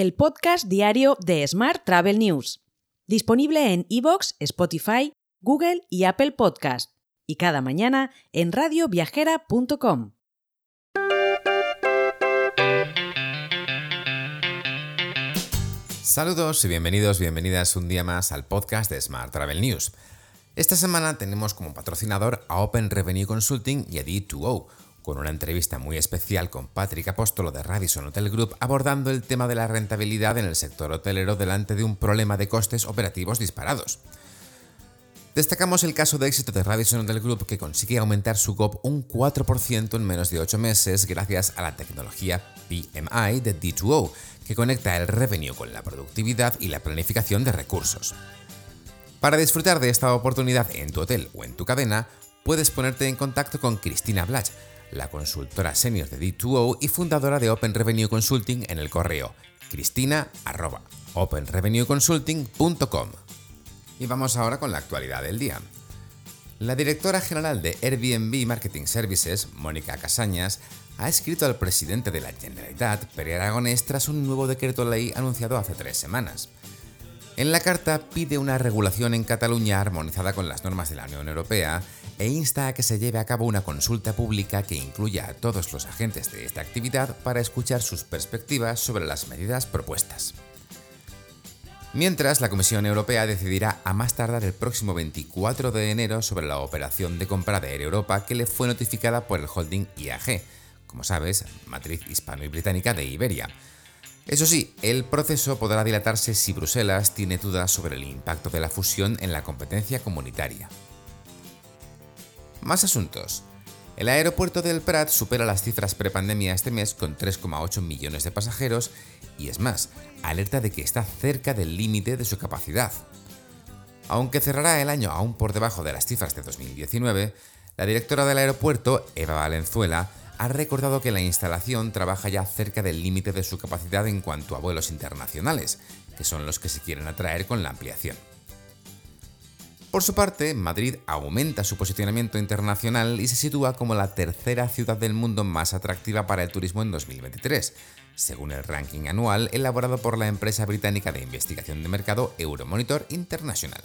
el podcast diario de Smart Travel News, disponible en iVoox, Spotify, Google y Apple Podcast, y cada mañana en radioviajera.com. Saludos y bienvenidos, bienvenidas un día más al podcast de Smart Travel News. Esta semana tenemos como patrocinador a Open Revenue Consulting y a D2O, con una entrevista muy especial con Patrick Apóstolo de Radisson Hotel Group abordando el tema de la rentabilidad en el sector hotelero delante de un problema de costes operativos disparados. Destacamos el caso de éxito de Radisson Hotel Group que consigue aumentar su GOP un 4% en menos de 8 meses gracias a la tecnología PMI de D2O, que conecta el revenue con la productividad y la planificación de recursos. Para disfrutar de esta oportunidad en tu hotel o en tu cadena, puedes ponerte en contacto con Cristina Blach, la consultora senior de D2O y fundadora de Open Revenue Consulting en el correo cristina.openrevenueconsulting.com. Y vamos ahora con la actualidad del día. La directora general de Airbnb Marketing Services, Mónica Casañas, ha escrito al presidente de la Generalitat, Pere Aragonés, tras un nuevo decreto ley anunciado hace tres semanas. En la carta pide una regulación en Cataluña armonizada con las normas de la Unión Europea e insta a que se lleve a cabo una consulta pública que incluya a todos los agentes de esta actividad para escuchar sus perspectivas sobre las medidas propuestas. Mientras, la Comisión Europea decidirá a más tardar el próximo 24 de enero sobre la operación de compra de Air Europa que le fue notificada por el holding IAG, como sabes, matriz hispano y británica de Iberia. Eso sí, el proceso podrá dilatarse si Bruselas tiene dudas sobre el impacto de la fusión en la competencia comunitaria. Más asuntos. El aeropuerto del Prat supera las cifras prepandemia este mes con 3,8 millones de pasajeros y es más, alerta de que está cerca del límite de su capacidad. Aunque cerrará el año aún por debajo de las cifras de 2019, la directora del aeropuerto, Eva Valenzuela, ha recordado que la instalación trabaja ya cerca del límite de su capacidad en cuanto a vuelos internacionales, que son los que se quieren atraer con la ampliación. Por su parte, Madrid aumenta su posicionamiento internacional y se sitúa como la tercera ciudad del mundo más atractiva para el turismo en 2023, según el ranking anual elaborado por la empresa británica de investigación de mercado Euromonitor International.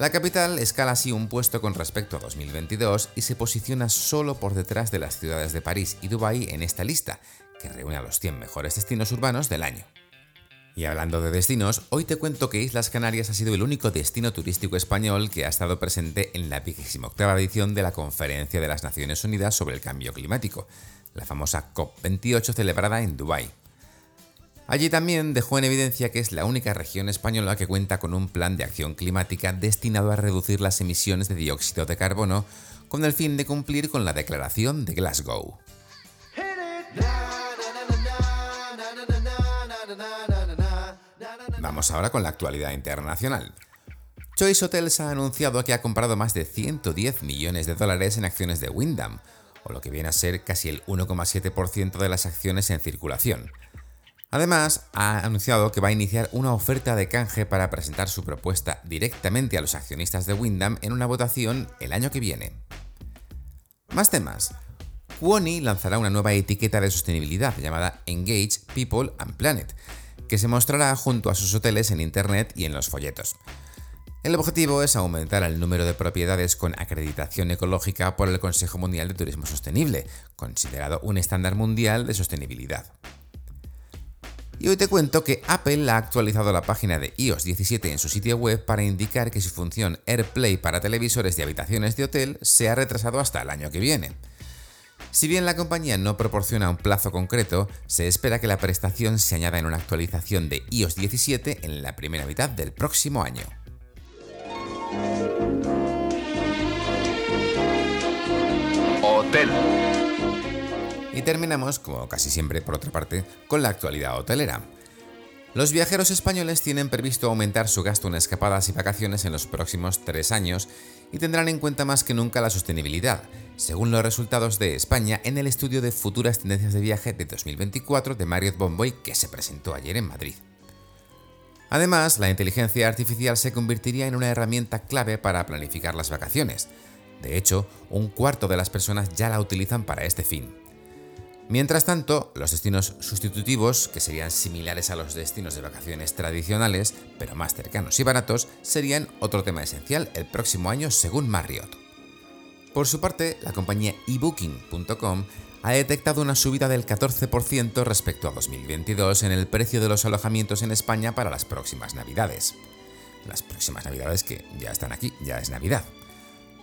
La capital escala así un puesto con respecto a 2022 y se posiciona solo por detrás de las ciudades de París y Dubái en esta lista, que reúne a los 100 mejores destinos urbanos del año. Y hablando de destinos, hoy te cuento que Islas Canarias ha sido el único destino turístico español que ha estado presente en la 28 edición de la Conferencia de las Naciones Unidas sobre el Cambio Climático, la famosa COP28 celebrada en Dubái. Allí también dejó en evidencia que es la única región española que cuenta con un plan de acción climática destinado a reducir las emisiones de dióxido de carbono con el fin de cumplir con la Declaración de Glasgow. Vamos ahora con la actualidad internacional. Choice Hotels ha anunciado que ha comprado más de 110 millones de dólares en acciones de Wyndham, o lo que viene a ser casi el 1,7% de las acciones en circulación. Además, ha anunciado que va a iniciar una oferta de canje para presentar su propuesta directamente a los accionistas de Wyndham en una votación el año que viene. Más temas. Quoni lanzará una nueva etiqueta de sostenibilidad llamada Engage People and Planet, que se mostrará junto a sus hoteles en Internet y en los folletos. El objetivo es aumentar el número de propiedades con acreditación ecológica por el Consejo Mundial de Turismo Sostenible, considerado un estándar mundial de sostenibilidad. Y hoy te cuento que Apple ha actualizado la página de iOS 17 en su sitio web para indicar que su función AirPlay para televisores de habitaciones de hotel se ha retrasado hasta el año que viene. Si bien la compañía no proporciona un plazo concreto, se espera que la prestación se añada en una actualización de iOS 17 en la primera mitad del próximo año. Hotel. Y terminamos, como casi siempre por otra parte, con la actualidad hotelera. Los viajeros españoles tienen previsto aumentar su gasto en escapadas y vacaciones en los próximos tres años y tendrán en cuenta más que nunca la sostenibilidad, según los resultados de España en el estudio de futuras tendencias de viaje de 2024 de Marriott Bomboy que se presentó ayer en Madrid. Además, la inteligencia artificial se convertiría en una herramienta clave para planificar las vacaciones. De hecho, un cuarto de las personas ya la utilizan para este fin. Mientras tanto, los destinos sustitutivos, que serían similares a los destinos de vacaciones tradicionales, pero más cercanos y baratos, serían otro tema esencial el próximo año según Marriott. Por su parte, la compañía ebooking.com ha detectado una subida del 14% respecto a 2022 en el precio de los alojamientos en España para las próximas Navidades. Las próximas Navidades que ya están aquí, ya es Navidad.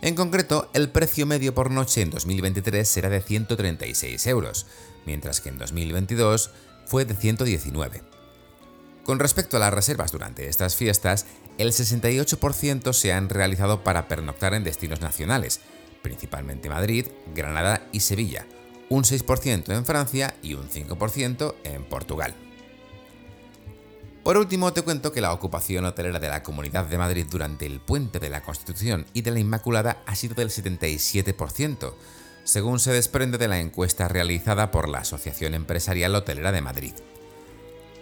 En concreto, el precio medio por noche en 2023 será de 136 euros, mientras que en 2022 fue de 119. Con respecto a las reservas durante estas fiestas, el 68% se han realizado para pernoctar en destinos nacionales, principalmente Madrid, Granada y Sevilla, un 6% en Francia y un 5% en Portugal. Por último, te cuento que la ocupación hotelera de la Comunidad de Madrid durante el puente de la Constitución y de la Inmaculada ha sido del 77%, según se desprende de la encuesta realizada por la Asociación Empresarial Hotelera de Madrid.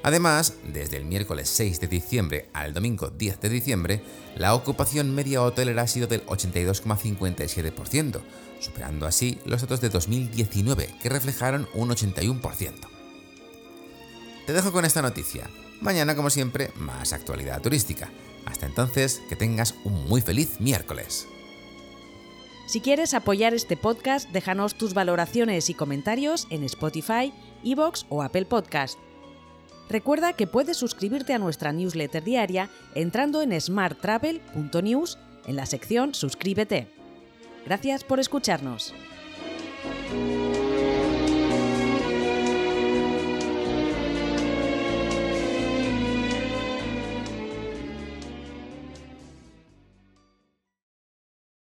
Además, desde el miércoles 6 de diciembre al domingo 10 de diciembre, la ocupación media hotelera ha sido del 82,57%, superando así los datos de 2019, que reflejaron un 81%. Te dejo con esta noticia. Mañana, como siempre, más actualidad turística. Hasta entonces, que tengas un muy feliz miércoles. Si quieres apoyar este podcast, déjanos tus valoraciones y comentarios en Spotify, Evox o Apple Podcast. Recuerda que puedes suscribirte a nuestra newsletter diaria entrando en smarttravel.news en la sección Suscríbete. Gracias por escucharnos.